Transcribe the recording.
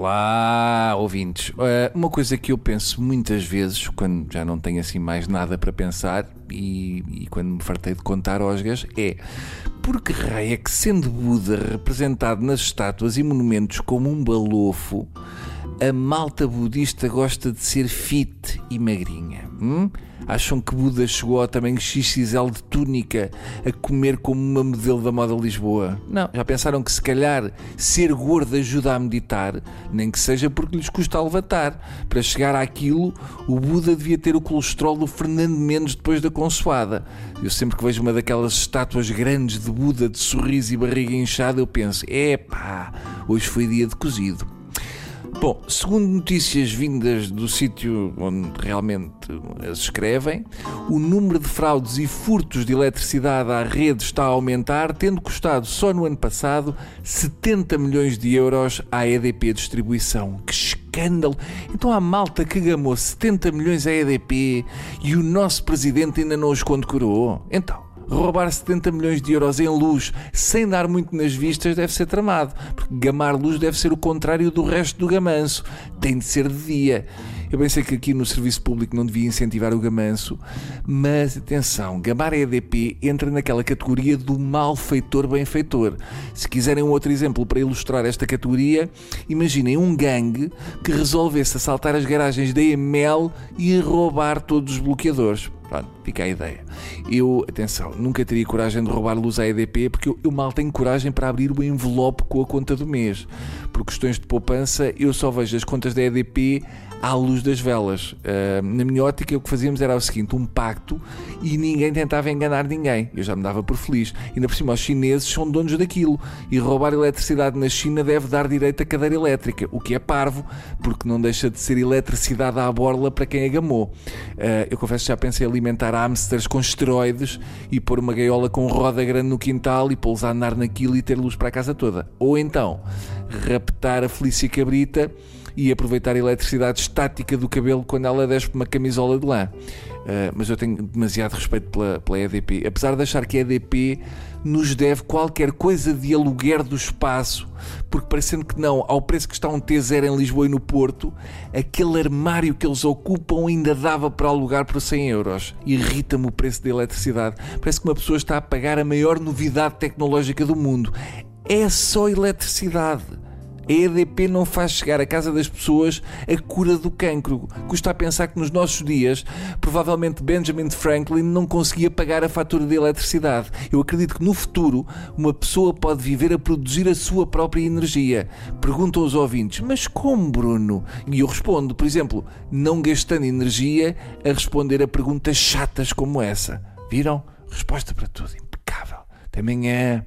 Olá, ouvintes. Uh, uma coisa que eu penso muitas vezes, quando já não tenho assim mais nada para pensar e, e quando me fartei de contar osgas, é por que raio é que, sendo Buda representado nas estátuas e monumentos como um balofo, a malta budista gosta de ser fit e magrinha? Hum? Acham que Buda chegou ao tamanho XXL de túnica a comer como uma modelo da moda Lisboa? Não, já pensaram que se calhar ser gordo ajuda a meditar, nem que seja porque lhes custa levantar. Para chegar àquilo, o Buda devia ter o colesterol do Fernando Mendes depois da consoada. Eu sempre que vejo uma daquelas estátuas grandes de Buda de sorriso e barriga inchada, eu penso: epá, hoje foi dia de cozido. Bom, segundo notícias vindas do sítio onde realmente as escrevem, o número de fraudes e furtos de eletricidade à rede está a aumentar, tendo custado só no ano passado 70 milhões de euros à EDP Distribuição. Que escândalo! Então há malta que gamou 70 milhões à EDP e o nosso presidente ainda não os condecorou. Então roubar 70 milhões de euros em luz sem dar muito nas vistas deve ser tramado, porque gamar luz deve ser o contrário do resto do gamanço, tem de ser de dia. Eu bem sei que aqui no serviço público não devia incentivar o gamanço, mas atenção, gamar EDP entra naquela categoria do malfeitor benfeitor. Se quiserem um outro exemplo para ilustrar esta categoria, imaginem um gangue que resolvesse assaltar as garagens da EML e roubar todos os bloqueadores. Pronto, fica a ideia. Eu, atenção, nunca teria coragem de roubar luz à EDP porque eu, eu, mal tenho coragem para abrir o envelope com a conta do mês. Por questões de poupança, eu só vejo as contas da EDP à luz das velas. Uh, na minha ótica, o que fazíamos era o seguinte: um pacto e ninguém tentava enganar ninguém. Eu já me dava por feliz. Ainda por cima, os chineses são donos daquilo e roubar eletricidade na China deve dar direito à cadeira elétrica, o que é parvo, porque não deixa de ser eletricidade à borla para quem a gamou. Uh, eu confesso que já pensei em alimentar hamsters com esteroides e pôr uma gaiola com roda grande no quintal e pô-los a andar naquilo e ter luz para a casa toda. Ou então, raptar a Felícia Cabrita e aproveitar a eletricidade estática do cabelo quando ela desce uma camisola de lã. Uh, mas eu tenho demasiado respeito pela, pela EDP. Apesar de achar que a EDP nos deve qualquer coisa de aluguer do espaço, porque parecendo que não, ao preço que está um T0 em Lisboa e no Porto, aquele armário que eles ocupam ainda dava para alugar por 100 euros. Irrita-me o preço da eletricidade. Parece que uma pessoa está a pagar a maior novidade tecnológica do mundo. É só eletricidade. A EDP não faz chegar à casa das pessoas a cura do cancro. Custa a pensar que nos nossos dias, provavelmente Benjamin Franklin não conseguia pagar a fatura de eletricidade. Eu acredito que no futuro uma pessoa pode viver a produzir a sua própria energia. Perguntam os ouvintes, mas como, Bruno? E eu respondo, por exemplo, não gastando energia a responder a perguntas chatas como essa. Viram? Resposta para tudo, impecável. Até amanhã.